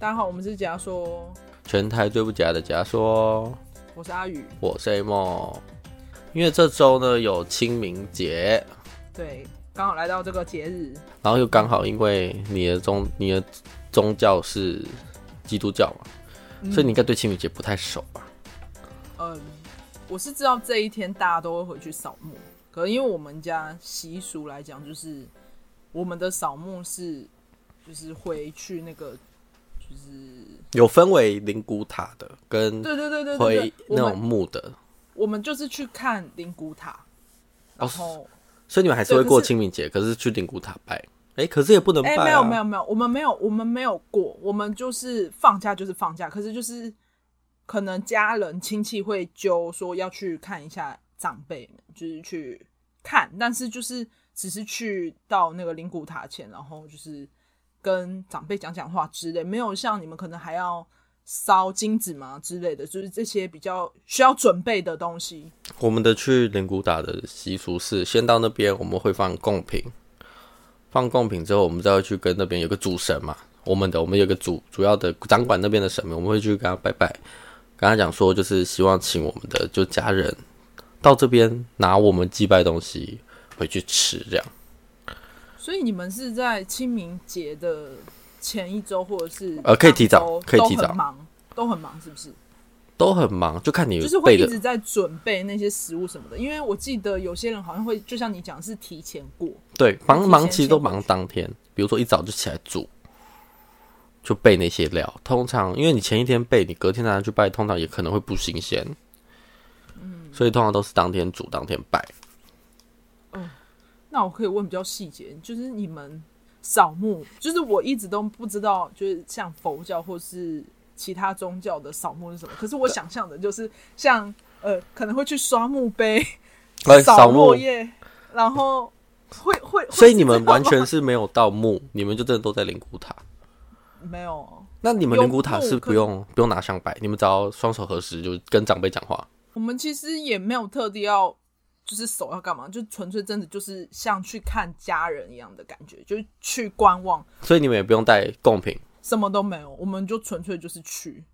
大家好，我们是假说，全台最不假的假说。我是阿宇，我是 A 梦。因为这周呢有清明节，对，刚好来到这个节日，然后又刚好因为你的宗你的宗教是基督教嘛，嗯、所以你应该对清明节不太熟吧？嗯，我是知道这一天大家都会回去扫墓，可能因为我们家习俗来讲，就是我们的扫墓是就是回去那个。就是有分为灵骨塔的，跟对对对对回那种墓的我。我们就是去看灵骨塔，然后、哦，所以你们还是会过清明节，可是去灵骨塔拜。哎、欸，可是也不能拜、啊。哎、欸，没有没有没有，我们没有我们没有过，我们就是放假就是放假，可是就是可能家人亲戚会揪说要去看一下长辈们，就是去看，但是就是只是去到那个灵骨塔前，然后就是。跟长辈讲讲话之类，没有像你们可能还要烧金纸嘛之类的，就是这些比较需要准备的东西。我们的去灵古塔的习俗是，先到那边我们会放贡品，放贡品之后，我们再会去跟那边有个主神嘛，我们的我们有个主主要的掌管那边的神明，我们会去跟他拜拜，跟他讲说，就是希望请我们的就家人到这边拿我们祭拜东西回去吃，这样。所以你们是在清明节的前一周，或者是呃，可以提早，可以提早，都很忙，都很忙，是不是？都很忙，就看你就是会一直在准备那些食物什么的。因为我记得有些人好像会，就像你讲，是提前过。对，忙忙其实都忙当天，比如说一早就起来煮，就备那些料。通常因为你前一天备，你隔天拿去拜，通常也可能会不新鲜。嗯，所以通常都是当天煮，当天拜。那我可以问比较细节，就是你们扫墓，就是我一直都不知道，就是像佛教或是其他宗教的扫墓是什么。可是我想象的就是像呃，可能会去刷墓碑、扫落叶，然后会会。所以你们完全是没有盗墓，你们就真的都在灵骨塔？没有。那你们灵骨塔是不用不用拿香拜，你们只要双手合十就跟长辈讲话。我们其实也没有特地要。就是手要干嘛？就纯粹真的就是像去看家人一样的感觉，就是去观望。所以你们也不用带贡品，什么都没有，我们就纯粹就是去，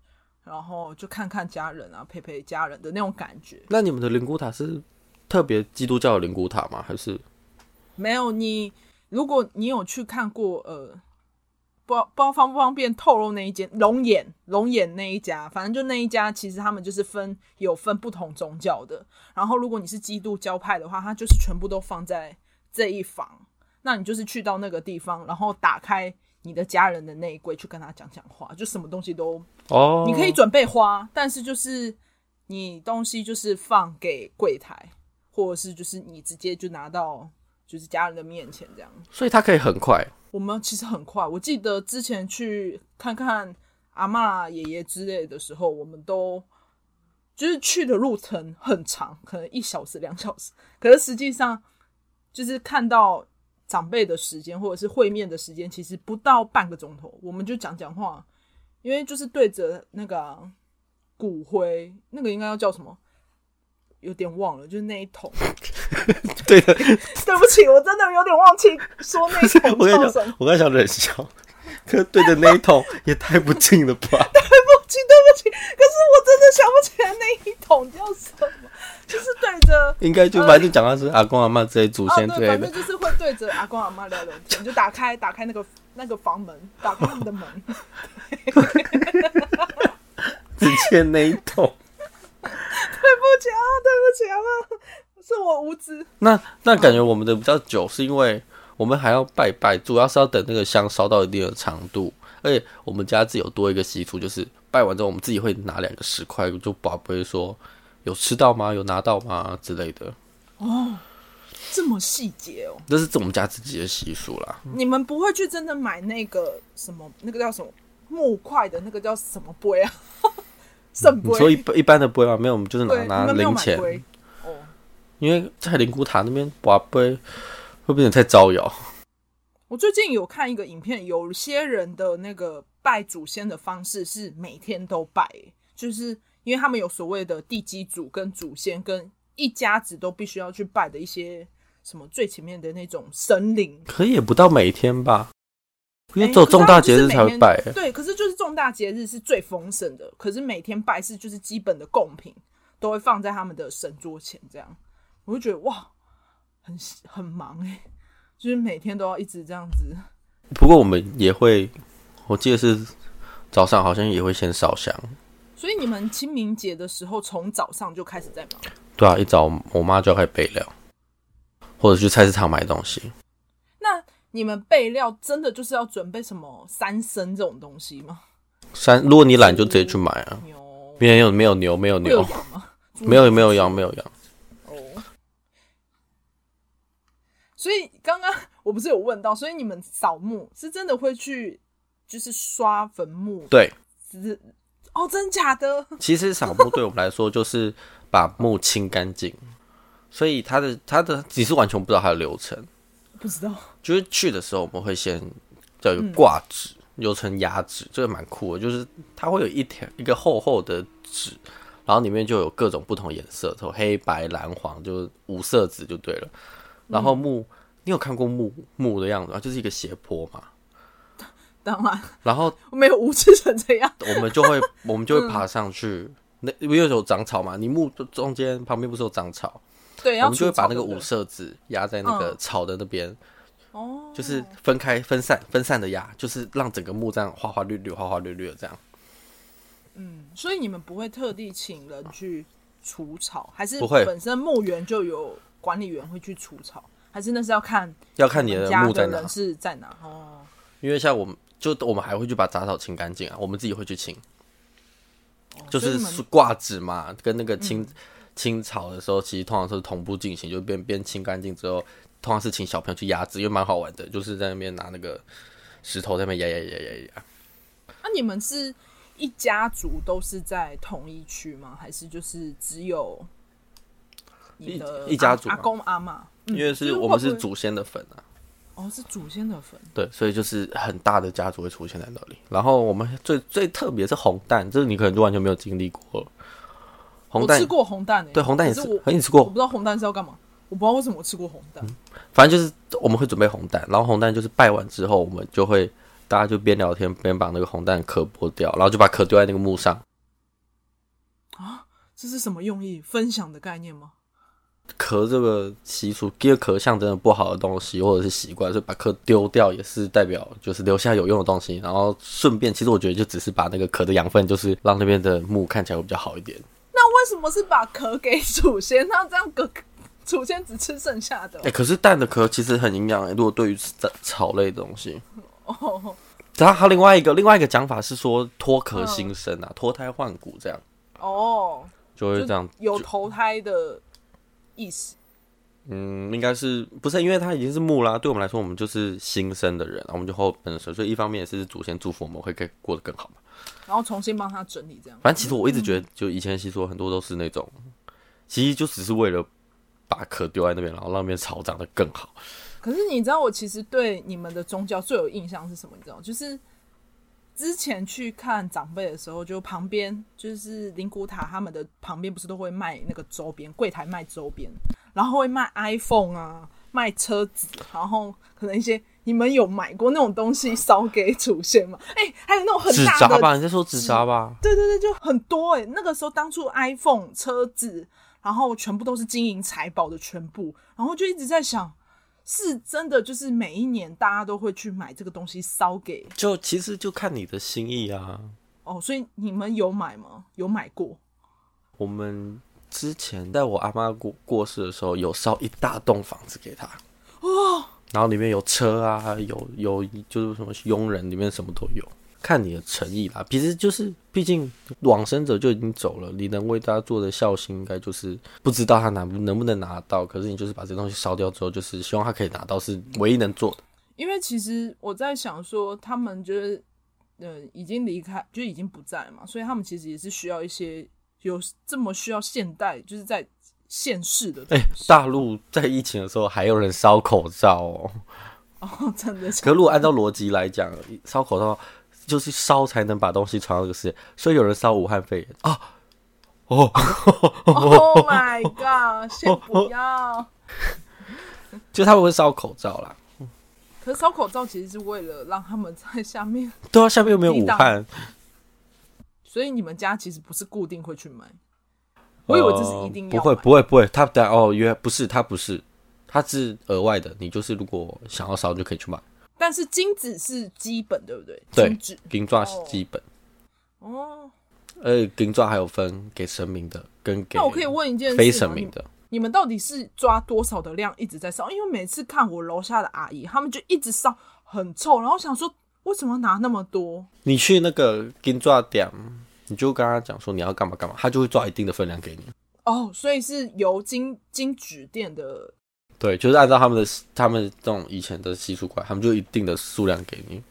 然后就看看家人啊，陪陪家人的那种感觉。那你们的灵骨塔是特别基督教的灵骨塔吗？还是没有？你如果你有去看过，呃。不不知道方不方便透露那一间龙眼龙眼那一家，反正就那一家，其实他们就是分有分不同宗教的。然后如果你是基督教派的话，它就是全部都放在这一房。那你就是去到那个地方，然后打开你的家人的那一柜去跟他讲讲话，就什么东西都哦，你可以准备花，但是就是你东西就是放给柜台，或者是就是你直接就拿到就是家人的面前这样。所以他可以很快。我们其实很快，我记得之前去看看阿妈、爷爷之类的时候，我们都就是去的路程很长，可能一小时、两小时。可是实际上，就是看到长辈的时间或者是会面的时间，其实不到半个钟头，我们就讲讲话，因为就是对着那个骨灰，那个应该要叫什么？有点忘了，就是那一桶。对的，对不起，我真的有点忘记说那一桶。我跟你讲，我刚想忍笑，可是对着那一桶也太不近了吧？对不起，对不起，可是我真的想不起来那一桶叫什么，就是对着，应该就反正就讲的是阿公阿妈这些祖先之类的，反正就是会对着阿公阿妈聊聊天，就打开打开那个那个房门，打开他们的门，只欠那一桶。对不起啊，对不起啊，是我无知。那那感觉我们的比较久，是因为我们还要拜拜，主要是要等那个香烧到一定的长度。而且我们家自己有多一个习俗，就是拜完之后，我们自己会拿两个石块，就宝贝说有吃到吗？有拿到吗？之类的。哦，这么细节哦，这是我们家自己的习俗啦。你们不会去真的买那个什么，那个叫什么木块的那个叫什么杯啊？你说一一般的杯吗？没有，我们就是拿拿零钱。哦，因为在灵骨塔那边拔杯会变成太招摇。我最近有看一个影片，有些人的那个拜祖先的方式是每天都拜，就是因为他们有所谓的地基主跟祖先，跟一家子都必须要去拜的一些什么最前面的那种神灵。可以也不到每天吧。因为只有重大节日才会拜。对，可是就是重大节日是最丰盛的，可是每天拜是就是基本的贡品都会放在他们的神桌前，这样我就觉得哇，很很忙哎，就是每天都要一直这样子。不过我们也会，我记得是早上好像也会先烧香。所以你们清明节的时候，从早上就开始在忙？对啊，一早我妈就要开始备料，或者去菜市场买东西。那你们备料真的就是要准备什么三牲这种东西吗？三，如果你懒，就直接去买啊。牛，没有没有牛，没有牛，没有没有羊，没有羊。哦。所以刚刚 我不是有问到，所以你们扫墓是真的会去，就是刷坟墓？对。是。哦，真假的？其实扫墓对我们来说就是把墓清干净，所以他的他的你是完全不知道他的流程，不知道。就是去的时候我们会先叫一个挂纸，又称压纸，这个蛮酷的。就是它会有一条一个厚厚的纸，然后里面就有各种不同颜色，从黑白蓝黄，就是五色纸就对了。然后墓，嗯、你有看过墓墓的样子吗？就是一个斜坡嘛。当然，然后 没有无知成这样，我们就会 我们就会爬上去，那因为有长草嘛，你墓中间旁边不是有长草？对，我们就会把那个五色纸压在那个草的那边，哦，就是分开分散分散的压，就是让整个墓这样花花绿绿花花绿绿的这样。嗯，所以你们不会特地请人去除草，还是不会？本身墓园就有管理员会去除草，还是那是要看要看你的墓在哪是在哪哦？因为像我们。就我们还会去把杂草清干净啊，我们自己会去清，哦、就是挂纸嘛，跟那个清、嗯、清草的时候，其实通常是同步进行，就边边清干净之后，通常是请小朋友去压制，因为蛮好玩的，就是在那边拿那个石头在那边压压压压压。那你们是一家族都是在同一区吗？还是就是只有你的一,一家族阿公阿嬷？因为是我们是祖先的坟啊。哦，是祖先的坟。对，所以就是很大的家族会出现在那里。然后我们最最特别是红蛋，这个你可能就完全没有经历过了。红蛋，吃过红蛋。对，红蛋也是。我，你吃过？我不知道红蛋是要干嘛，我不知道为什么我吃过红蛋。嗯，反正就是我们会准备红蛋，然后红蛋就是拜完之后，我们就会大家就边聊天边把那个红蛋壳剥掉，然后就把壳丢在那个墓上。啊，这是什么用意？分享的概念吗？壳这个习俗，第二壳象征的不好的东西或者是习惯，所以把壳丢掉也是代表就是留下有用的东西，然后顺便其实我觉得就只是把那个壳的养分，就是让那边的木看起来会比较好一点。那为什么是把壳给祖先？那这样个祖先只吃剩下的？哎、欸，可是蛋的壳其实很营养哎，如果对于草类的东西。哦。然后还有另外一个另外一个讲法是说脱壳新生啊，脱、嗯、胎换骨这样。哦。就会这样有投胎的。意思，嗯，应该是不是？因为他已经是木啦，对我们来说，我们就是新生的人，我们就后本身，所以一方面也是祖先祝福我们会可以过得更好嘛。然后重新帮他整理这样。反正其实我一直觉得，就以前习俗很多都是那种，其实就只是为了把壳丢在那边，然后让那边草长得更好。可是你知道，我其实对你们的宗教最有印象是什么？你知道，就是。之前去看长辈的时候，就旁边就是灵骨塔，他们的旁边不是都会卖那个周边柜台卖周边，然后会卖 iPhone 啊，卖车子，然后可能一些你们有买过那种东西烧给祖先吗？哎、欸，还有那种很大的纸扎吧？你在说纸扎吧？对对对，就很多哎、欸。那个时候当初 iPhone 车子，然后全部都是金银财宝的全部，然后就一直在想。是真的，就是每一年大家都会去买这个东西烧给，就其实就看你的心意啊。哦，所以你们有买吗？有买过？我们之前在我阿妈过过世的时候，有烧一大栋房子给她。哦，然后里面有车啊，有有就是什么佣人，里面什么都有。看你的诚意啦，其实就是，毕竟往生者就已经走了，你能为大家做的孝心，应该就是不知道他拿能不能拿到，可是你就是把这东西烧掉之后，就是希望他可以拿到，是唯一能做的。因为其实我在想说，他们就是呃已经离开，就已经不在嘛，所以他们其实也是需要一些有这么需要现代，就是在现世的。哎、欸，大陆在疫情的时候还有人烧口罩哦。哦，真的。可如果按照逻辑来讲，烧口罩。就是烧才能把东西传到这个世界，所以有人烧武汉肺炎啊！哦，Oh my god！先不要，就他们会烧口罩啦。可是烧口罩其实是为了让他们在下面，对啊，下面又没有武汉，所以你们家其实不是固定会去买。我以为这是一定要、呃、不会不会不会，他的哦，原来不是，他不是，他是额外的。你就是如果想要烧就可以去买，但是金子是基本，对不对？对，金纸金抓是基本。哦，呃，金抓还有分给神明的跟给，那我可以问一件事非神明的你，你们到底是抓多少的量一直在烧？因为每次看我楼下的阿姨，他们就一直烧很臭，然后想说为什么拿那么多？你去那个金抓店。你就跟他讲说你要干嘛干嘛，他就会抓一定的分量给你。哦，所以是由金金纸店的，对，就是按照他们的他们这种以前的习俗管，他们就一定的数量给你。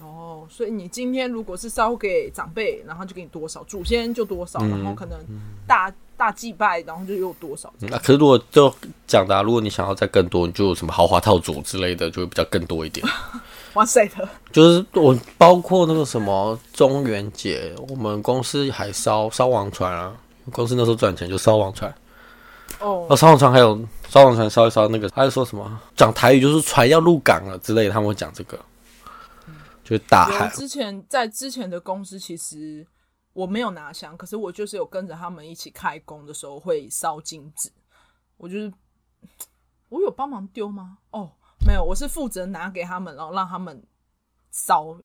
哦，所以你今天如果是烧给长辈，然后就给你多少，祖先就多少，嗯、然后可能大大祭拜，然后就又多少。那、嗯啊、可是如果就讲的、啊，如果你想要再更多，你就有什么豪华套组之类的，就会比较更多一点。哇塞的，就是我包括那个什么中元节，我们公司还烧烧王船啊，公司那时候赚钱就烧王船。哦，烧烤船还有烧烤船烧一烧那个，他就说什么讲台语就是船要入港了之类的，他们会讲这个，就是大海。之前在之前的公司，其实我没有拿香，可是我就是有跟着他们一起开工的时候会烧金纸，我就是我有帮忙丢吗？哦。没有，我是负责拿给他们，然后让他们烧。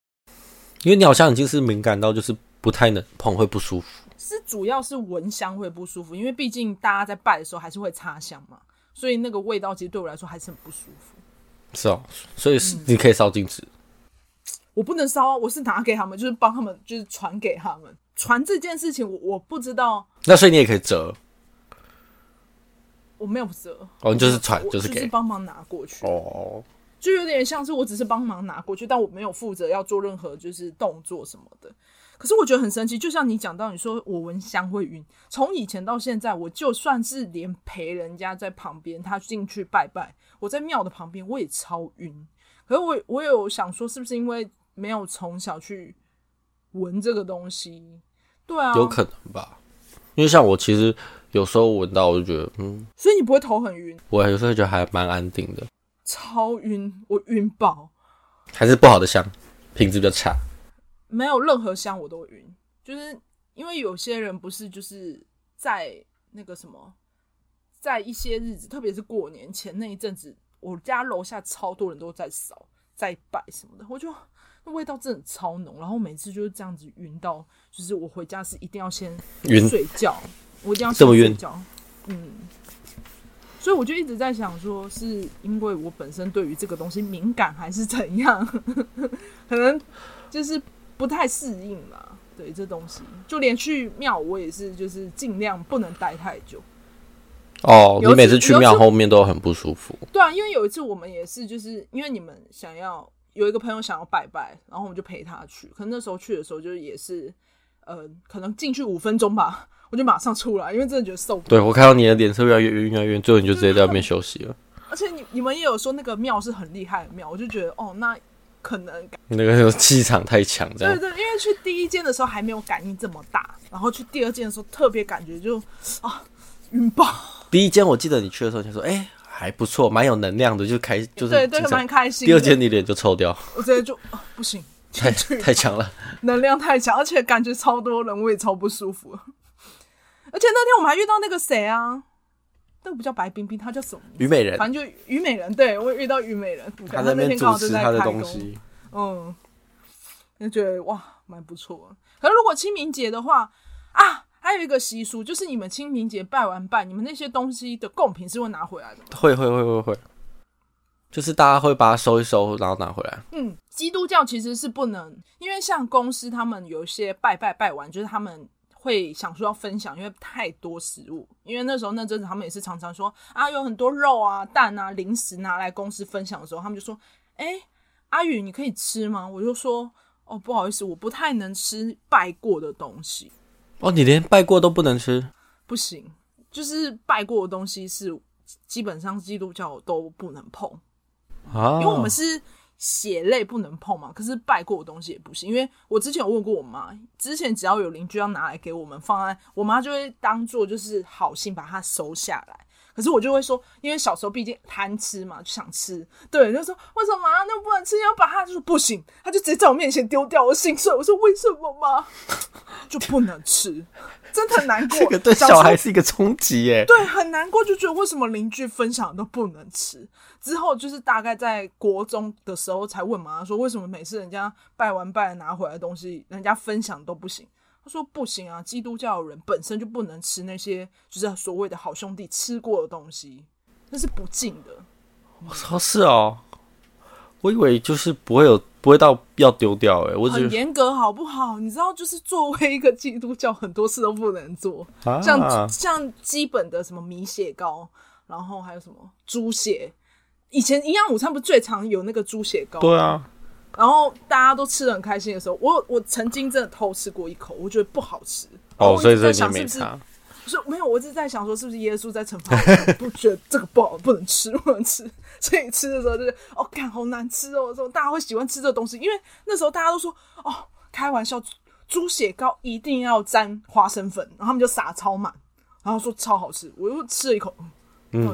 因为你好像已经是敏感到，就是不太能碰，会不舒服。是主要是闻香会不舒服，因为毕竟大家在拜的时候还是会插香嘛，所以那个味道其实对我来说还是很不舒服。是哦，所以是你可以烧金纸。嗯，我不能烧啊，我是拿给他们，就是帮他们，就是传给他们。传这件事情我，我我不知道。那所以你也可以折。我没有折哦，就是传，就是给，就是帮忙拿过去哦，就有点像是我只是帮忙拿过去，但我没有负责要做任何就是动作什么的。可是我觉得很神奇，就像你讲到，你说我闻香会晕，从以前到现在，我就算是连陪人家在旁边，他进去拜拜，我在庙的旁边，我也超晕。可是我我有想说，是不是因为没有从小去闻这个东西？对啊，有可能吧，因为像我其实。有时候闻到我就觉得，嗯，所以你不会头很晕？我有时候觉得还蛮安定的。超晕，我晕爆。还是不好的香，品质比较差。没有任何香我都晕，就是因为有些人不是就是在那个什么，在一些日子，特别是过年前那一阵子，我家楼下超多人都在扫、在拜什么的，我就那味道真的超浓，然后每次就是这样子晕到，就是我回家是一定要先睡觉。我一定要先睡觉，嗯，所以我就一直在想，说是因为我本身对于这个东西敏感，还是怎样？可能就是不太适应嘛。对这东西，就连去庙，我也是，就是尽量不能待太久。哦，你每次去庙后面都很不舒服。对啊，因为有一次我们也是，就是因为你们想要有一个朋友想要拜拜，然后我们就陪他去。可能那时候去的时候，就是也是，呃，可能进去五分钟吧。我就马上出来，因为真的觉得受不了。对，我看到你的脸色越来越晕，越来越晕，最后你就直接在外面休息了。而且你你们也有说那个庙是很厉害的庙，我就觉得哦，那可能那个气场太强，这样。对，对对，因为去第一间的时候还没有感应这么大，然后去第二间的时候特别感觉就啊晕爆。第一间我记得你去的时候就说，哎、欸，还不错，蛮有能量的，就开就是对对蛮开心。第二间你脸就臭掉，我直接就、啊、不行，太太强了，能量太强，而且感觉超多人，我也超不舒服。而且那天我们还遇到那个谁啊，那个不叫白冰冰，她叫什么？虞美人，反正就虞美人。对，我遇到虞美人，他在那边主持他的东西。嗯，就觉得哇，蛮不错。可是如果清明节的话啊，还有一个习俗，就是你们清明节拜完拜，你们那些东西的贡品是会拿回来的吗？会会会会会，就是大家会把它收一收，然后拿回来。嗯，基督教其实是不能，因为像公司他们有一些拜拜拜完，就是他们。会想说要分享，因为太多食物。因为那时候那阵子他们也是常常说啊，有很多肉啊、蛋啊、零食拿来公司分享的时候，他们就说：“哎，阿宇，你可以吃吗？”我就说：“哦，不好意思，我不太能吃拜过的东西。”哦，你连拜过都不能吃？不行，就是拜过的东西是基本上基督教都不能碰啊，因为我们是。血泪不能碰嘛，可是拜过的东西也不行，因为我之前有问过我妈，之前只要有邻居要拿来给我们放在，我妈就会当做就是好心把它收下来。可是我就会说，因为小时候毕竟贪吃嘛，就想吃。对，就说为什么啊？那不能吃，要把它就说不行，他就直接在我面前丢掉。我心碎，我说为什么嘛？就不能吃，真的很难过。这个对小孩是一个冲击耶。对，很难过，就觉得为什么邻居分享都不能吃。之后就是大概在国中的时候才问妈妈说，为什么每次人家拜完拜拿回来的东西，人家分享都不行。他说不行啊，基督教的人本身就不能吃那些就是所谓的好兄弟吃过的东西，那是不敬的。我说是哦，我以为就是不会有，不会到要丢掉哎，我很严格好不好？你知道，就是作为一个基督教，很多事都不能做，啊、像像基本的什么米血糕，然后还有什么猪血，以前营养午餐不是最常有那个猪血糕？对啊。然后大家都吃的很开心的时候，我我曾经真的偷吃过一口，我觉得不好吃。哦，所以这你没差。不是没有，我一直在想说，是不是耶稣在惩罚我？不觉得这个不好，不能吃，不能吃。所以吃的时候就是，哦，看好难吃哦。说大家会喜欢吃这个东西，因为那时候大家都说，哦，开玩笑，猪血糕一定要沾花生粉，然后他们就撒超满，然后说超好吃。我又吃了一口。嗯，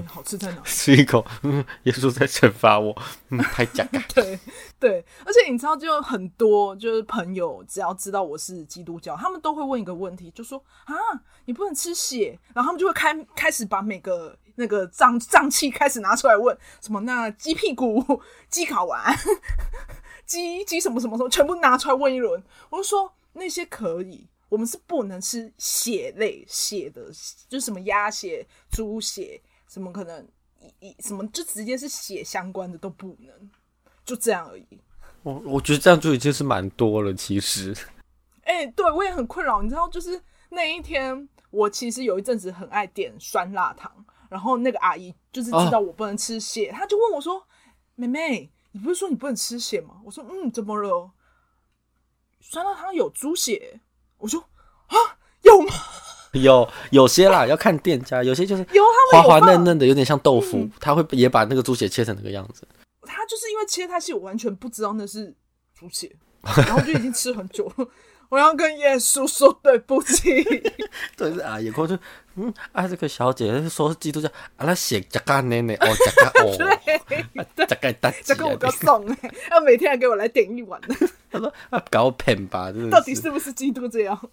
好吃在哪？吃一口，嗯，耶稣在惩罚我，嗯，太假了。对对，而且你知道，就很多就是朋友，只要知道我是基督教，他们都会问一个问题，就说啊，你不能吃血，然后他们就会开开始把每个那个脏脏器开始拿出来问，什么那鸡屁股、鸡睾丸、鸡鸡什么什么什么，全部拿出来问一轮。我就说那些可以，我们是不能吃血类血的，就是什么鸭血、猪血。怎么可能？一什么就直接是血相关的都不能，就这样而已。我我觉得这样就已经是蛮多了，其实。哎、欸，对我也很困扰，你知道，就是那一天，我其实有一阵子很爱点酸辣汤，然后那个阿姨就是知道我不能吃血，她、哦、就问我说：“妹妹，你不是说你不能吃血吗？”我说：“嗯，怎么了？酸辣汤有猪血？”我说：“啊，有吗？” 有有些啦，要看店家，有些就是滑滑嫩嫩的，有点像豆腐，嗯、他会也把那个猪血切成那个样子。他就是因为切太细，我完全不知道那是猪血，然后就已经吃很久了。我要跟耶稣说对不起。对，是啊，也过去，嗯，啊，这个小姐说是基督教，啊，那血加干奶奶，哦，加干哦，对，加干大吉，加干我要送哎，要每天还给我来点一碗。他说啊，搞骗吧，到底是不是基督这样？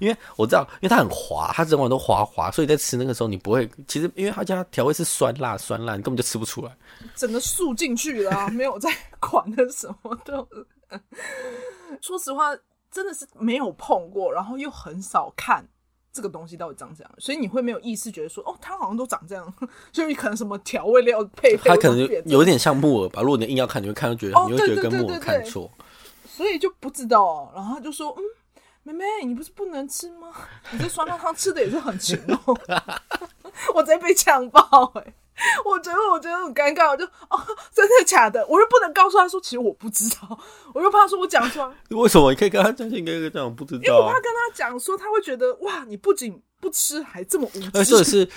因为我知道，因为它很滑，它整碗都滑滑，所以在吃那个时候你不会。其实，因为它家调味是酸辣酸辣，你根本就吃不出来。整个素进去了啊，没有在管那什么的。说实话，真的是没有碰过，然后又很少看这个东西到底长这样，所以你会没有意识觉得说，哦，它好像都长这样。所以可能什么调味料配配，它可能有一点像木耳吧。如果你硬要看，你会看，就觉得你会觉得跟木耳看错，所以就不知道。然后他就说，嗯。妹妹，你不是不能吃吗？你这酸辣汤吃的也是很勤哦。我直接被呛爆哎、欸！我觉得我觉得很尴尬，我就哦，真的假的？我又不能告诉他说，其实我不知道，我又怕说我讲出来。为什么？你可以跟他讲，你可以讲，我不知道。因为我怕跟他讲说，他会觉得哇，你不仅不吃，还这么无知。而且是。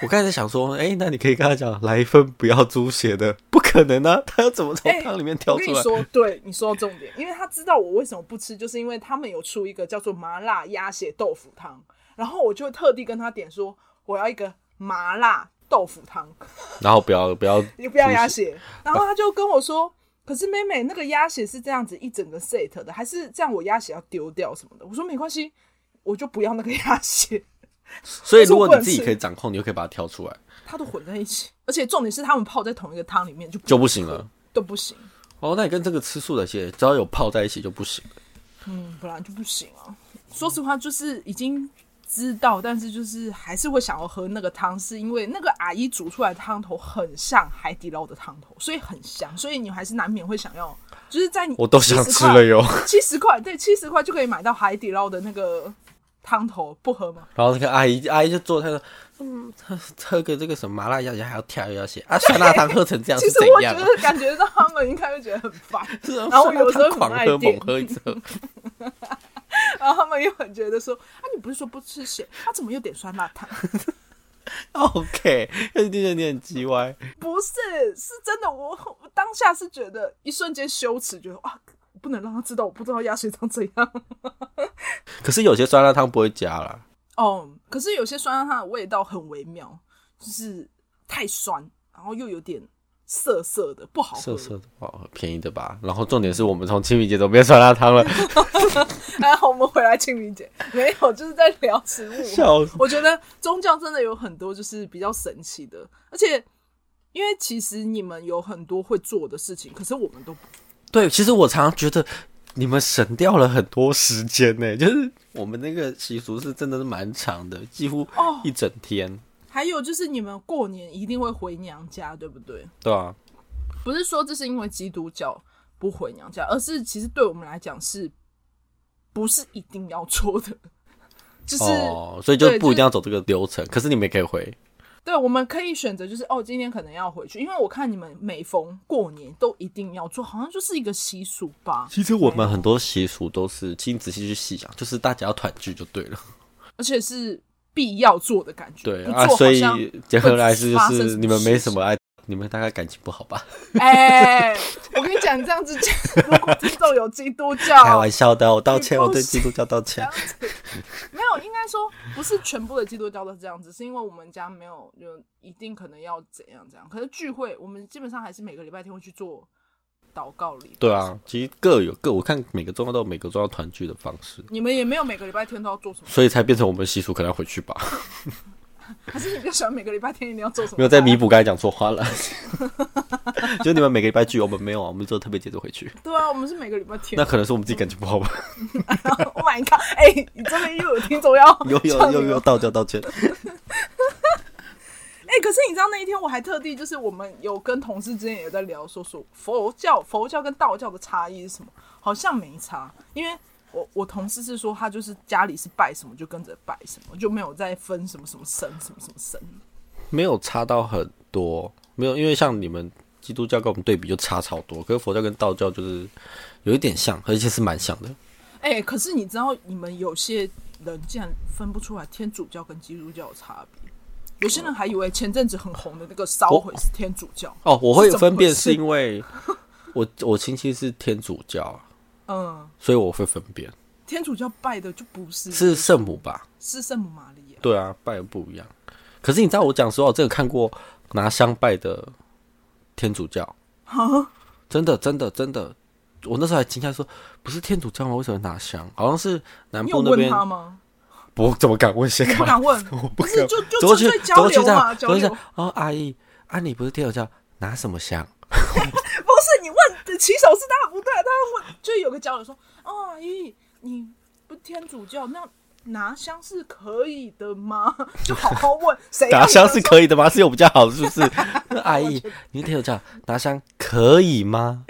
我刚才想说，哎、欸，那你可以跟他讲，来一份不要猪血的，不可能啊！他要怎么从汤里面挑出来？欸、我跟你说，对，你说到重点，因为他知道我为什么不吃，就是因为他们有出一个叫做麻辣鸭血豆腐汤，然后我就特地跟他点说，我要一个麻辣豆腐汤，然后不要不要，你不要鸭血，然后他就跟我说，可是妹妹那个鸭血是这样子一整个 set 的，还是这样我鸭血要丢掉什么的？我说没关系，我就不要那个鸭血。所以，如果你自己可以掌控，你就可以把它挑出来。它都混在一起，而且重点是它们泡在同一个汤里面就就不行了，都不行。哦，那你跟这个吃素的蟹，只要有泡在一起就不行。嗯，本来就不行啊。说实话，就是已经知道，但是就是还是会想要喝那个汤，是因为那个阿姨煮出来的汤头很像海底捞的汤头，所以很香，所以你还是难免会想要，就是在你我都想吃了哟，七十块对，七十块就可以买到海底捞的那个。汤头不喝吗？然后那个阿姨，阿姨就做，她说：“嗯，喝喝个这个什么麻辣鸭血还要跳要血 啊，酸辣汤喝成这样 是怎样？”其实我觉得感觉到他们应该会觉得很烦，然后有时候狂喝猛喝一喝，然后他们又很觉得说：“啊，你不是说不吃血，他、啊、怎么又点酸辣汤？”OK，你觉得你很叽歪？不是，是真的我，我当下是觉得一瞬间羞耻，觉得哇。不能让他知道，我不知道鸭血长怎样。可是有些酸辣汤不会加啦。哦，可是有些酸辣汤的味道很微妙，就是太酸，然后又有点涩涩的，不好喝。涩涩的不好喝，便宜的吧。然后重点是我们从清明节都变酸辣汤了。还 好我们回来清明节没有，就是在聊食物。笑死。我觉得宗教真的有很多就是比较神奇的，而且因为其实你们有很多会做的事情，可是我们都不。对，其实我常常觉得你们省掉了很多时间呢。就是我们那个习俗是真的是蛮长的，几乎一整天。哦还有就是你们过年一定会回娘家，对不对？对啊，不是说这是因为基督教不回娘家，而是其实对我们来讲是不是一定要做的？就是哦，所以就不一定要走这个流程。可是你们也可以回。对，我们可以选择就是哦，今天可能要回去，因为我看你们每逢过年都一定要做，好像就是一个习俗吧。其实我们很多习俗都是，请你仔细去细想，就是大家要团聚就对了，而且是。必要做的感觉，对啊，所以结合来是就是你们没什么爱，你们大概感情不好吧？哎、欸，我跟你讲，这样子讲，如果听众有基督教，开玩笑的，我道歉，我对基督教道歉。没有，应该说不是全部的基督教都是这样子，是因为我们家没有就一定可能要怎样怎样。可是聚会，我们基本上还是每个礼拜天会去做。祷告礼，对啊，其实各有各，我看每个宗教都有每个宗教团聚的方式。你们也没有每个礼拜天都要做什么，所以才变成我们习俗可能要回去吧。还是你比较喜欢每个礼拜天一定要做什么？没有在弥补刚才讲错话了。就你们每个礼拜聚，我们没有啊，我们做特别节奏回去。对啊，我们是每个礼拜天。那可能是我们自己感情不好吧。Oh my god！哎、欸，你这边又有听众要又有又有道歉道歉。哎、欸，可是你知道那一天我还特地就是我们有跟同事之间也在聊说说佛教佛教跟道教的差异是什么？好像没差，因为我我同事是说他就是家里是拜什么就跟着拜什么，就没有再分什么什么神什么什么神，没有差到很多，没有，因为像你们基督教跟我们对比就差超多，可是佛教跟道教就是有一点像，而且是蛮像的。哎、欸，可是你知道你们有些人竟然分不出来天主教跟基督教的差别？有些人还以为前阵子很红的那个烧毁是天主教哦，我会分辨是因为 我我亲戚是天主教，嗯，所以我会分辨天主教拜的就不是是圣母吧？是圣母玛利亚，对啊，拜的不一样。可是你知道我讲实话，我真的看过拿香拜的天主教，真的真的真的，我那时候还惊讶说，不是天主教吗？为什么拿香？好像是南部那边吗？我怎么敢问？先不敢问，我不敢。是就就纯粹交流嘛，交流。哦，阿姨，啊，你不是天主教，拿什么香？你问骑手是他不对，他问就有个交流说，哦，阿姨，你不天主教，那拿香是可以的吗？就好好问，谁拿香是可以的吗？是有比较好，是不是？阿姨，你是天主教，拿香可以吗？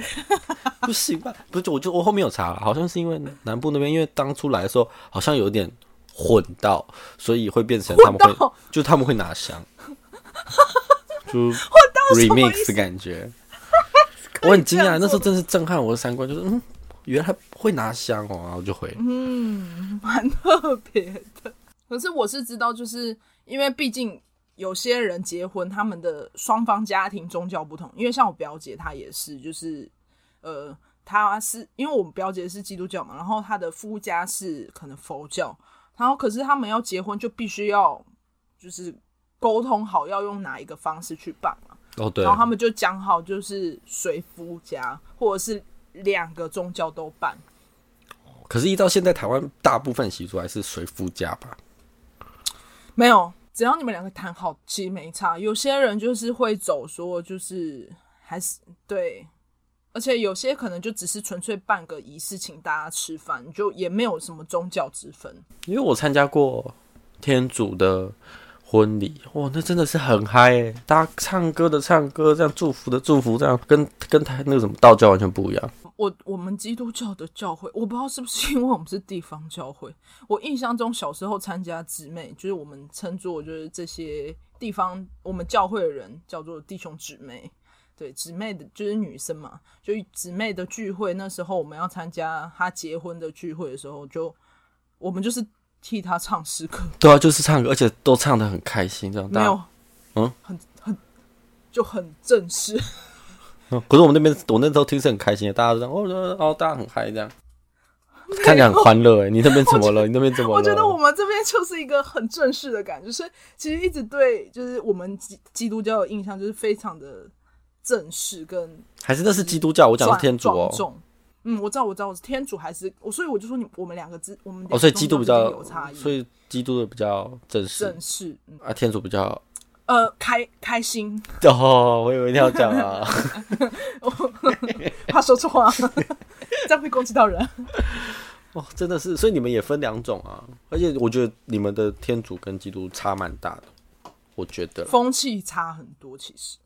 不行吧？不是，我就我后面有查了，好像是因为南部那边，因为当初来的时候好像有点。混到，所以会变成他们会，就他们会拿香，就 remix 的感觉。我很惊讶，那时候真是震撼我的三观，就是嗯，原来会拿香哦，然后就回，嗯，蛮特别的。可是我是知道，就是因为毕竟有些人结婚，他们的双方家庭宗教不同，因为像我表姐她也是，就是呃，她是因为我们表姐是基督教嘛，然后她的夫家是可能佛教。然后，可是他们要结婚，就必须要就是沟通好要用哪一个方式去办嘛。哦，对。然后他们就讲好，就是随夫家，或者是两个宗教都办。可是，依照现在台湾大部分习俗还是随夫家吧？没有，只要你们两个谈好，其实没差。有些人就是会走说，就是还是对。而且有些可能就只是纯粹办个仪式，请大家吃饭，就也没有什么宗教之分。因为我参加过天主的婚礼，哇，那真的是很嗨诶！大家唱歌的唱歌，这样祝福的祝福，这样跟跟台那个什么道教完全不一样。我我们基督教的教会，我不知道是不是因为我们是地方教会，我印象中小时候参加姊妹，就是我们称作就是这些地方我们教会的人叫做弟兄姊妹。对，姊妹的就是女生嘛，就姊妹的聚会。那时候我们要参加她结婚的聚会的时候，就我们就是替他唱诗歌。对啊，就是唱歌，而且都唱的很开心，这样。没有，嗯，很很就很正式。嗯，可是我们那边，我那时候听是很开心的，大家都这样哦哦，大家很嗨这样。看起来很欢乐哎，你那边怎么了？你那边怎么了？我觉得我们这边就是一个很正式的感觉，所以其实一直对就是我们基基督教的印象就是非常的正式跟还是那是基督教，我讲的是天主哦。嗯，我知道，我知道，我是天主还是我，所以我就说你我们两个之我们哦，所以基督比较有差异，所以基督的比较正式，正式、嗯、啊，天主比较呃开开心哦，我以为你要讲啊，怕说错话，这样会攻击到人哦，真的是，所以你们也分两种啊，而且我觉得你们的天主跟基督差蛮大的，我觉得风气差很多，其实。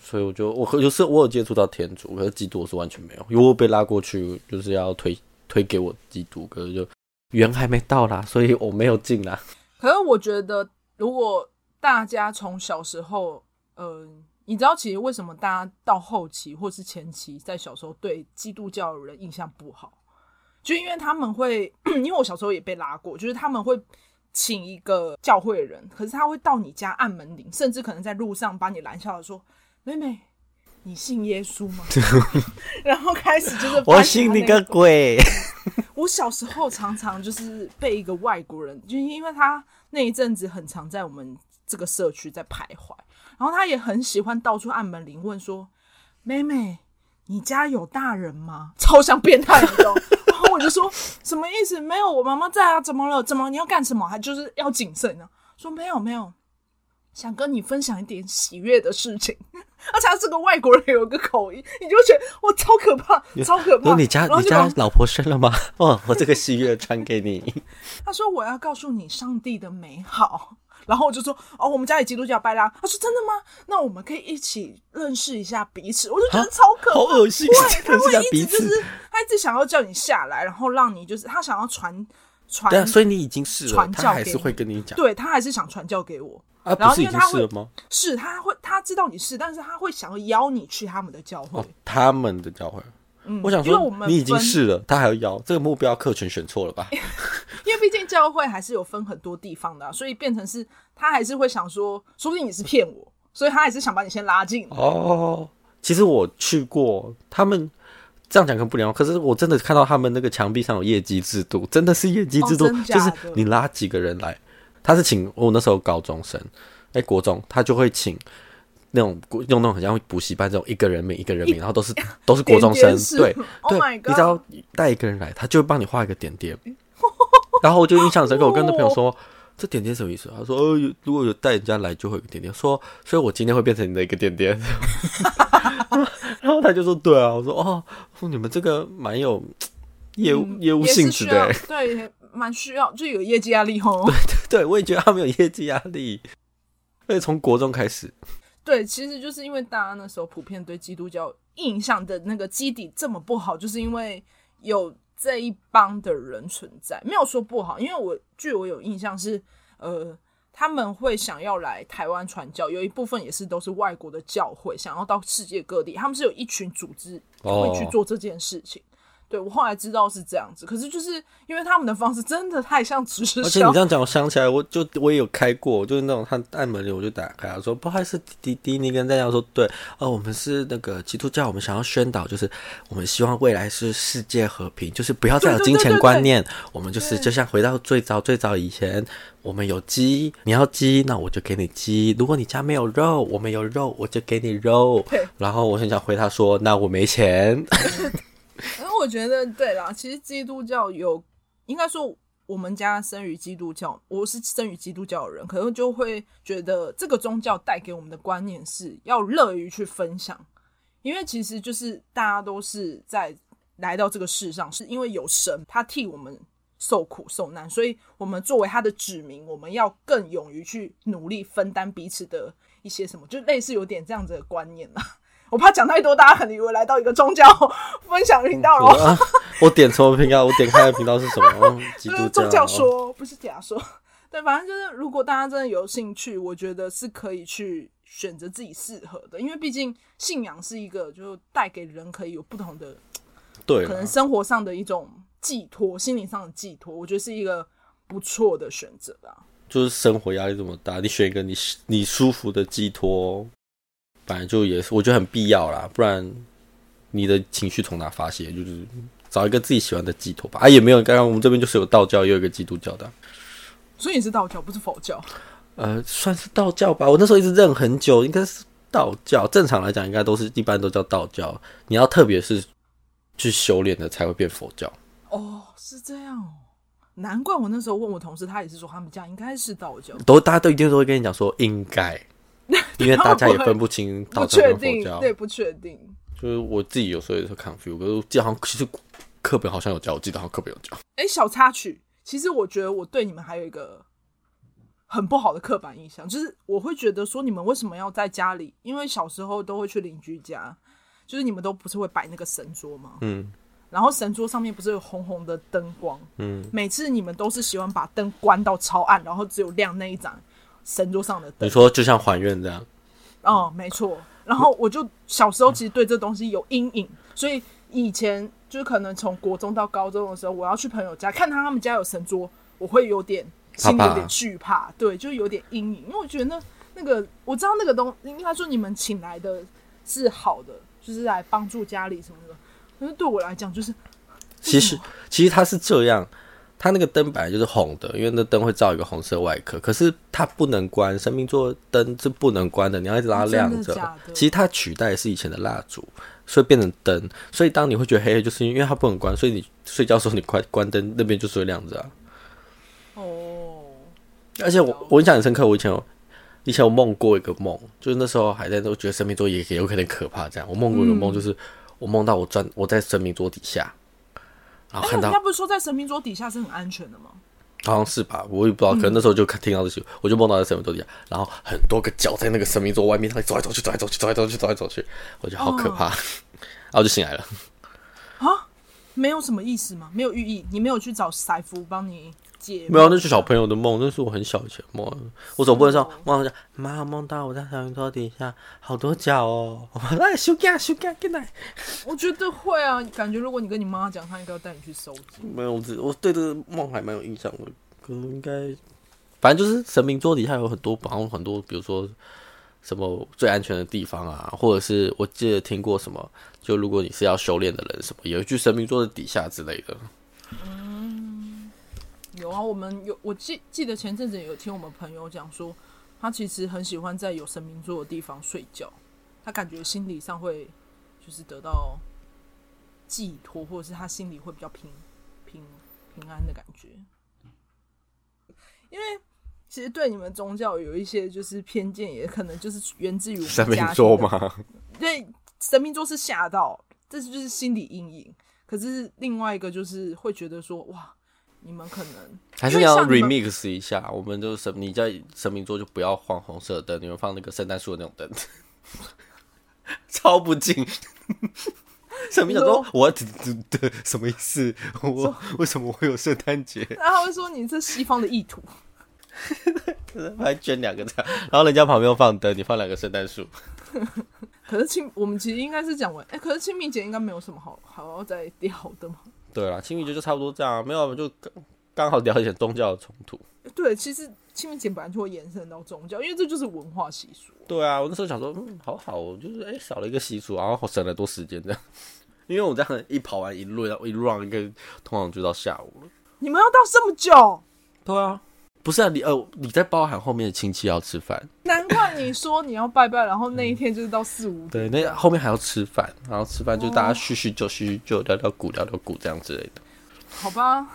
所以我就我就是我有接触到天主，可是基督我是完全没有，因为我被拉过去就是要推推给我基督，可是就缘还没到啦，所以我没有进啦。可是我觉得，如果大家从小时候，呃，你知道其实为什么大家到后期或是前期在小时候对基督教的人印象不好，就因为他们会，因为我小时候也被拉过，就是他们会请一个教会的人，可是他会到你家按门铃，甚至可能在路上把你拦下来说。妹妹，你信耶稣吗？然后开始就是我信你个鬼！我小时候常常就是被一个外国人，就因为他那一阵子很常在我们这个社区在徘徊，然后他也很喜欢到处按门铃问说：“妹妹，你家有大人吗？”超像变态那种。然后我就说：“什么意思？没有，我妈妈在啊。怎么了？怎么你要干什么？还就是要谨慎呢？”说：“没有，没有。”想跟你分享一点喜悦的事情，而且他是个外国人，有个口音，你就觉得哇，超可怕，超可怕。你家你家老婆生了吗？哦，我这个喜悦传给你。他说我要告诉你上帝的美好，然后我就说哦，我们家里基督教拜啦。他说真的吗？那我们可以一起认识一下彼此。我就觉得超可怕，好恶心。对，他会一直就是他一直想要叫你下来，然后让你就是他想要传传。对啊，所以你已经是了，传教，他还是会跟你讲。对，他还是想传教给我。啊，然后因为他会是，他会他知道你是，但是他会想要邀你去他们的教会。哦，他们的教会。嗯，我想说，你已经试了，他还要邀，这个目标客群选错了吧？因为毕竟教会还是有分很多地方的，啊，所以变成是他还是会想说，说不定你是骗我，所以他还是想把你先拉进。哦，其实我去过，他们这样讲可不良，可是我真的看到他们那个墙壁上有业绩制度，真的是业绩制度，哦，就是你拉几个人来。他是请我那时候高中生，哎、欸，国中他就会请那种用那种很像补习班这种一个人名一个人名，然后都是都是国中生，对对，你只要带一个人来，他就会帮你画一个点点。然后我就印象深刻，我跟那朋友说，这点点什么意思？他说，呃，如果有带人家来，就会有个点点。说，所以我今天会变成你的一个点点。然后他就说，对啊。我说，哦，你们这个蛮有业务、嗯、业务性质的，对。蛮需要，就有业绩压力哦。对对对，我也觉得他们有业绩压力。所以从国中开始，对，其实就是因为大家那时候普遍对基督教印象的那个基底这么不好，就是因为有这一帮的人存在。没有说不好，因为我据我有印象是，呃，他们会想要来台湾传教，有一部分也是都是外国的教会想要到世界各地，他们是有一群组织会去做这件事情。哦对，我后来知道是这样子，可是就是因为他们的方式真的太像直销。而且你这样讲，我想起来，我就我也有开过，就是那种他按门铃，我就打开，我说不好意思，弟弟，你跟大家说，对，哦，我们是那个基督教，我们想要宣导，就是我们希望未来是世界和平，就是不要再有金钱观念，我们就是就像回到最早最早以前，我们有鸡，你要鸡，那我就给你鸡；如果你家没有肉，我们有肉，我就给你肉。然后我很想回他说，那我没钱。然后我觉得对啦，其实基督教有，应该说我们家生于基督教，我是生于基督教的人，可能就会觉得这个宗教带给我们的观念是要乐于去分享，因为其实就是大家都是在来到这个世上，是因为有神他替我们受苦受难，所以我们作为他的子民，我们要更勇于去努力分担彼此的一些什么，就类似有点这样子的观念啦。我怕讲太多，大家可能以为来到一个宗教分享频道了、嗯啊。我点什么频道？我点开的频道是什么？基督教。宗教说不是假说。对，反正就是，如果大家真的有兴趣，我觉得是可以去选择自己适合的，因为毕竟信仰是一个，就带给人可以有不同的，对，可能生活上的一种寄托，心灵上的寄托，我觉得是一个不错的选择吧。就是生活压力这么大，你选一个你你舒服的寄托。反正就也是，我觉得很必要啦，不然你的情绪从哪发泄，就是找一个自己喜欢的寄托吧。啊，也没有，刚刚我们这边就是有道教，也有一个基督教的，所以你是道教，不是佛教？呃，算是道教吧。我那时候一直认很久，应该是道教。正常来讲，应该都是一般都叫道教。你要特别是去修炼的，才会变佛教。哦，是这样哦。难怪我那时候问我同事，他也是说他们家应该是道教。都大家都一定都会跟你讲说应该，因为大家也分不清道教跟佛教，对，不确定。就是我自己有时候也是 confuse，可是我记得好像其实课本好像有教，我记得好像课本有教。哎、欸，小插曲，其实我觉得我对你们还有一个很不好的刻板印象，就是我会觉得说你们为什么要在家里？因为小时候都会去邻居家，就是你们都不是会摆那个神桌吗？嗯。然后神桌上面不是有红红的灯光？嗯，每次你们都是喜欢把灯关到超暗，然后只有亮那一盏神桌上的灯。你说就像还愿这样？哦、嗯，没错。然后我就小时候其实对这东西有阴影，所以以前就是可能从国中到高中的时候，我要去朋友家看他他们家有神桌，我会有点心里有点惧怕，怕，对，就有点阴影，因为我觉得那那个我知道那个东应该说你们请来的是好的，就是来帮助家里什么的。可是对我来讲，就是其实其实他是这样，它那个灯本来就是红的，因为那灯会照一个红色外壳。可是它不能关，生命座灯是不能关的，你要一直让它亮着。其实它取代的是以前的蜡烛，所以变成灯。所以当你会觉得黑黑，就是因为它不能关，所以你睡觉的时候你快关灯，那边就是会亮着啊。哦，而且我我印象很深刻，我以前有以前我梦过一个梦，就是那时候还在都觉得生命座也也有可能可怕，这样我梦过一个梦就是。嗯我梦到我钻我在生命桌底下，然后看到，人、欸、家不是说在神明桌底下是很安全的吗？好像是吧，我也不知道，可能那时候就听到这些，嗯、我就梦到在神明桌底下，然后很多个脚在那个神明桌外面，它走来走去，走来走去，走来走去，走来走去，我觉得好可怕，哦、然后就醒来了。啊，没有什么意思吗？没有寓意？你没有去找师傅帮你解？没有，那是小朋友的梦，那是我很小以前梦。我总不能说梦到妈梦到我在神明桌底下好多脚哦，来修改修改进来。我觉得会啊，感觉如果你跟你妈讲，她应该要带你去收集。没有，我只我对这个梦还蛮有印象的，可能应该反正就是神明桌底下有很多，然后很多，比如说什么最安全的地方啊，或者是我记得听过什么，就如果你是要修炼的人，什么有一句神明桌的底下之类的。嗯有啊，我们有，我记记得前阵子有听我们朋友讲说，他其实很喜欢在有神明座的地方睡觉，他感觉心理上会就是得到寄托，或者是他心里会比较平平平安的感觉。因为其实对你们宗教有一些就是偏见，也可能就是源自于神明座吗？对，神明座是吓到，这是就是心理阴影。可是另外一个就是会觉得说，哇。你们可能 还是要 remix 一下，我们就神，你在神明座就不要放红色灯，你们放那个圣诞树的那种灯，超不敬。神明想说，我的什么意思？我为什么会有圣诞节？然后他会说你是西方的意图，还捐两个这样，然后人家旁边放灯，你放两个圣诞树。可是清，我们其实应该是讲完，哎、欸，可是清明节应该没有什么好好要再聊的嘛。对啦，清明节就差不多这样，啊，没有我们就刚刚好聊一点宗教的冲突。对，其实清明节本来就会延伸到宗教，因为这就是文化习俗。对啊，我那时候想说，嗯，好好，就是哎、欸，少了一个习俗，然后省了多时间这样。因为我这样一跑完一路，一路上应该通常就到下午了。你们要到这么久？对啊。不是啊，你呃，你在包含后面的亲戚要吃饭。难怪你说你要拜拜，然后那一天就是到四五点。对，那后面还要吃饭，然后吃饭就大家叙叙旧、叙叙旧、聊聊古、聊聊古这样之类的。好吧。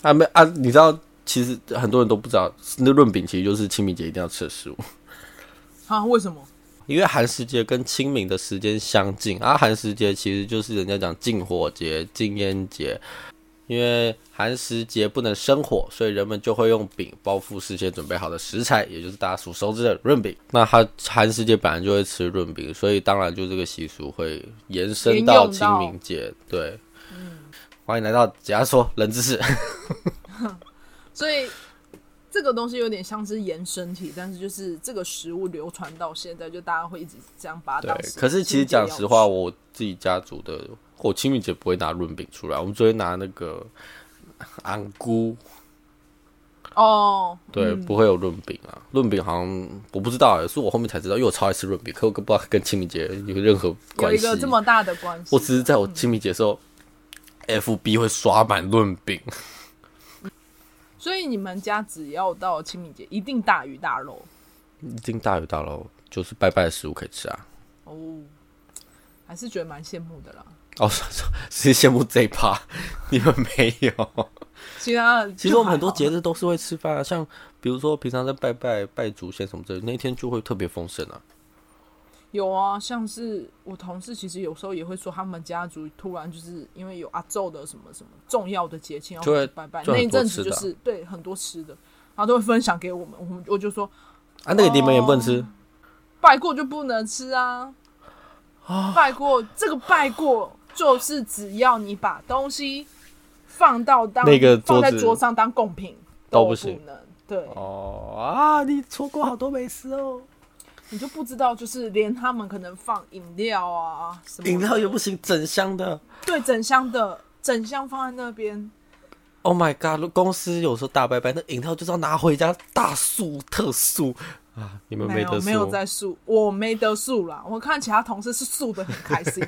啊没啊，你知道，其实很多人都不知道，那润饼其实就是清明节一定要吃的食物。啊？为什么？因为寒食节跟清明的时间相近啊，寒食节其实就是人家讲禁火节、禁烟节。因为寒食节不能生火，所以人们就会用饼包覆事先准备好的食材，也就是大家所熟知的润饼。那他寒食节本来就会吃润饼，所以当然就这个习俗会延伸到清明节。对，嗯，欢迎来到解压缩冷知识。所以这个东西有点像是延伸体，但是就是这个食物流传到现在，就大家会一直这样把它当。对，可是其实讲实话，我自己家族的。我清明节不会拿润饼出来，我们只会拿那个安菇，哦，对，嗯不会有润饼啊。润饼好像我不知道哎，是我后面才知道，因为我超爱吃润饼，可我不知道跟清明节有任何关系。有一个这么大的关系。我只是在我清明节的时候、嗯、，FB 会刷满润饼。所以你们家只要到清明节，一定大鱼大肉，一定大鱼大肉，就是拜拜的食物可以吃啊。哦，还是觉得蛮羡慕的啦。哦，是羡慕这一趴，你们没有。其他 其实我们很多节日都是会吃饭啊，像比如说平常在拜拜拜祖先什么之类，那天就会特别丰盛啊。有啊，像是我同事其实有时候也会说，他们家族突然就是因为有阿昼的什么什么重要的节庆要拜拜，那一阵子就是对很多吃的，然后都会分享给我们，我们我就说啊，那个你们也不能吃，哦，拜过就不能吃啊，啊，拜过这个拜过就是只要你把东西放到当那个放在桌上当贡品都不行，对哦啊，你错过好多美食哦。你就不知道，就是连他们可能放饮料啊，什么饮料也不行，整箱的。对，整箱的，整箱放在那边。Oh my god！公司有时候大拜拜，那饮料就是要拿回家大素特素啊！你们没得素，没有在素，我没得素啦。我看其他同事是素的很开心。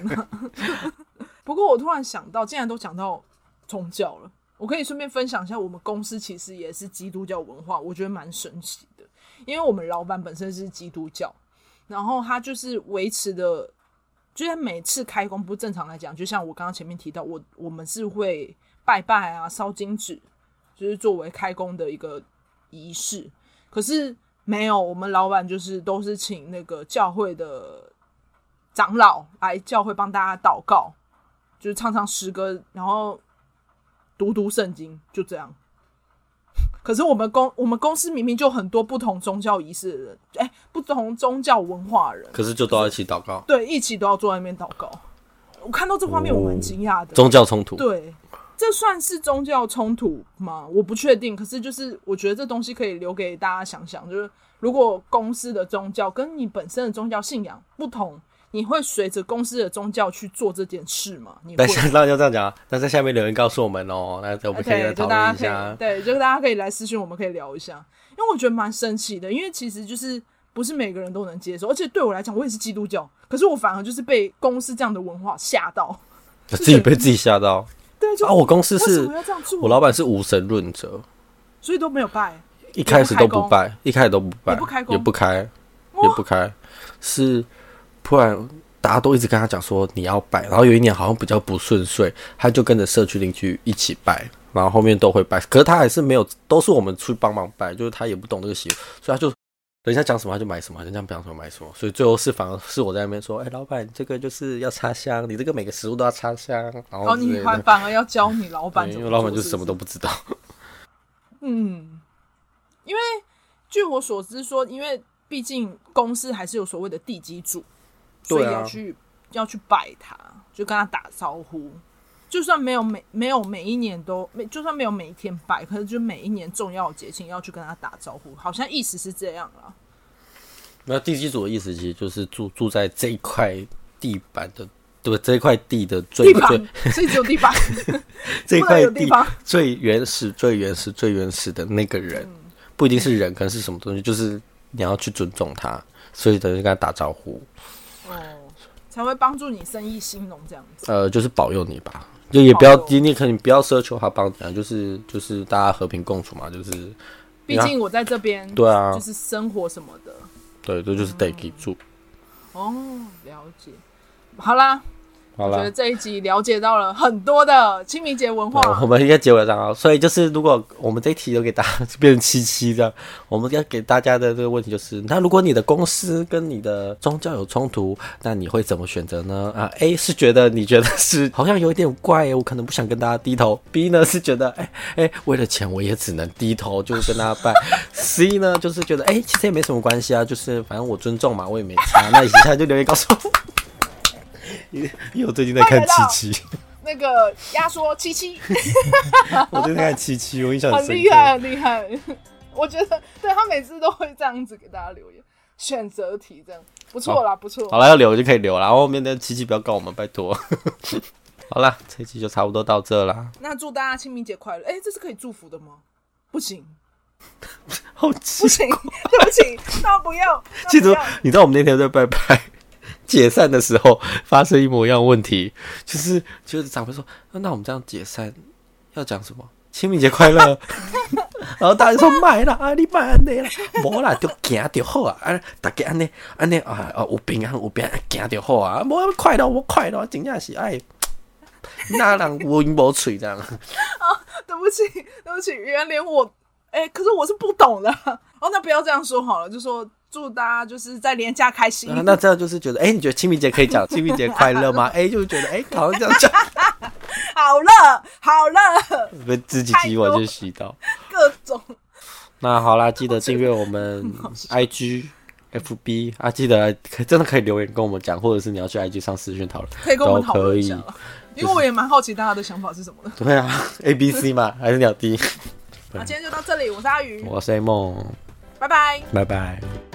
不过我突然想到，既然都讲到宗教了，我可以顺便分享一下，我们公司其实也是基督教文化，我觉得蛮神奇的。因为我们老板本身是基督教，然后他就是维持的，就是每次开工不正常来讲，就像我刚刚前面提到，我我们是会拜拜啊、烧金纸，就是作为开工的一个仪式。可是没有，我们老板就是都是请那个教会的长老来教会帮大家祷告，就是唱唱诗歌，然后读读圣经，就这样。可是我们公我们公司明明就很多不同宗教仪式的人，哎、欸，不同宗教文化的人，可是就都要一起祷告，对，一起都要坐在那边祷告。我看到这画面，我蛮惊讶的。宗教冲突，对，这算是宗教冲突吗？我不确定。可是就是我觉得这东西可以留给大家想想，就是如果公司的宗教跟你本身的宗教信仰不同。你会随着公司的宗教去做这件事吗？你会？那就这样讲啊。那在下面留言告诉我们哦，那我们可以来讨论一下。对，就是大家可以来私讯，我们可以聊一下。因为我觉得蛮神奇的，因为其实就是不是每个人都能接受，而且对我来讲，我也是基督教，可是我反而就是被公司这样的文化吓到，自己被自己吓到。对，就啊，我公司是，我老板是无神论者，所以都没有拜，一开始都不拜，一开始都不拜，也不开工，也不开，也不开，是突然。大家都一直跟他讲说你要拜，然后有一年好像比较不顺遂，他就跟着社区邻居一起拜，然后后面都会拜，可是他还是没有，都是我们去帮忙拜，就是他也不懂这个习俗，所以他就人家讲什么他就买什么，人家不讲什么买什么，所以最后是反而是我在那边说，哎、欸，老板，这个就是要插香，你这个每个食物都要插香，然后你还反而要教你老板，因为老板就是什么都不知道。嗯，因为据我所知说，因为毕竟公司还是有所谓的地基主。所以要去、啊、要去拜他，就跟他打招呼。就算没有每没有每一年都没，就算没有每一天拜，可是就每一年重要的节庆要去跟他打招呼，好像意思是这样了。那地基组的意思其实就是住住在这一块地板的，对，这一块地的最地最，所以只有地板 这一块地最原始、最原始、最原始的那个人，嗯、不一定是人，可能是什么东西，就是你要去尊重他，所以等于跟他打招呼。哦，才会帮助你生意兴隆这样子。呃，就是保佑你吧，就也不要，你可能不要奢求他帮你，就是就是大家和平共处嘛，就是。毕竟我在这边，对啊，就是生活什么的。对，这就是得给住。哦，了解。好啦。好了，我觉得这一集了解到了很多的清明节文化。我们应该结尾这样，所以就是如果我们这一题都给大家变成七七这样，我们要给大家的这个问题就是：那如果你的公司跟你的宗教有冲突，那你会怎么选择呢？啊，A 是觉得你觉得是好像有一点怪，我可能不想跟大家低头；B 呢是觉得哎哎、欸欸，为了钱我也只能低头，就是跟大家拜；C 呢就是觉得哎、欸，其实也没什么关系啊，就是反正我尊重嘛，我也没差。那以下就留言告诉我。因为我最近在看七七，那个压缩七七，我最近在看七七，我印象很厉害，很厉害。我觉得对他每次都会这样子给大家留言，选择题这样不错啦，不错。好了，要留就可以留了，然后后面的七七不要告我们，拜托。好了，这期就差不多到这啦。那祝大家清明节快乐。哎、欸，这是可以祝福的吗？不行，好不行，对不起，那不要。记住，你知道我们那天在拜拜解散的时候发生一模一样问题，就是就是长辈说，那我们这样解散要讲什么？清明节快乐。然后大家说买啦，啊，你买安尼啦，无啦，就行就好啊，啊，大家安尼安尼啊，啊，有平安有平安，行就好啊，无快乐我快乐，真正是哎，那人温无嘴这样。啊，对不起，对不起，原来连我。哎、欸，可是我是不懂的哦。那不要这样说好了，就说祝大家就是在连假开心。啊、那这样就是觉得，哎、欸，你觉得清明节可以讲 清明节快乐吗？哎、欸，就是觉得，哎、欸，好像这样讲。好了，好了，被自己洗我就洗到各种。那好啦，记得订阅我们 IG、FB 啊，记得真的可以留言跟我们讲，或者是你要去 IG 上私讯讨论，可以跟我们讨论一下。就是、因为我也蛮好奇大家的想法是什么的。对啊，A B C 嘛，还是鸟 D？那今天就到这里，我是阿鱼，我是 A 梦，拜拜，拜拜。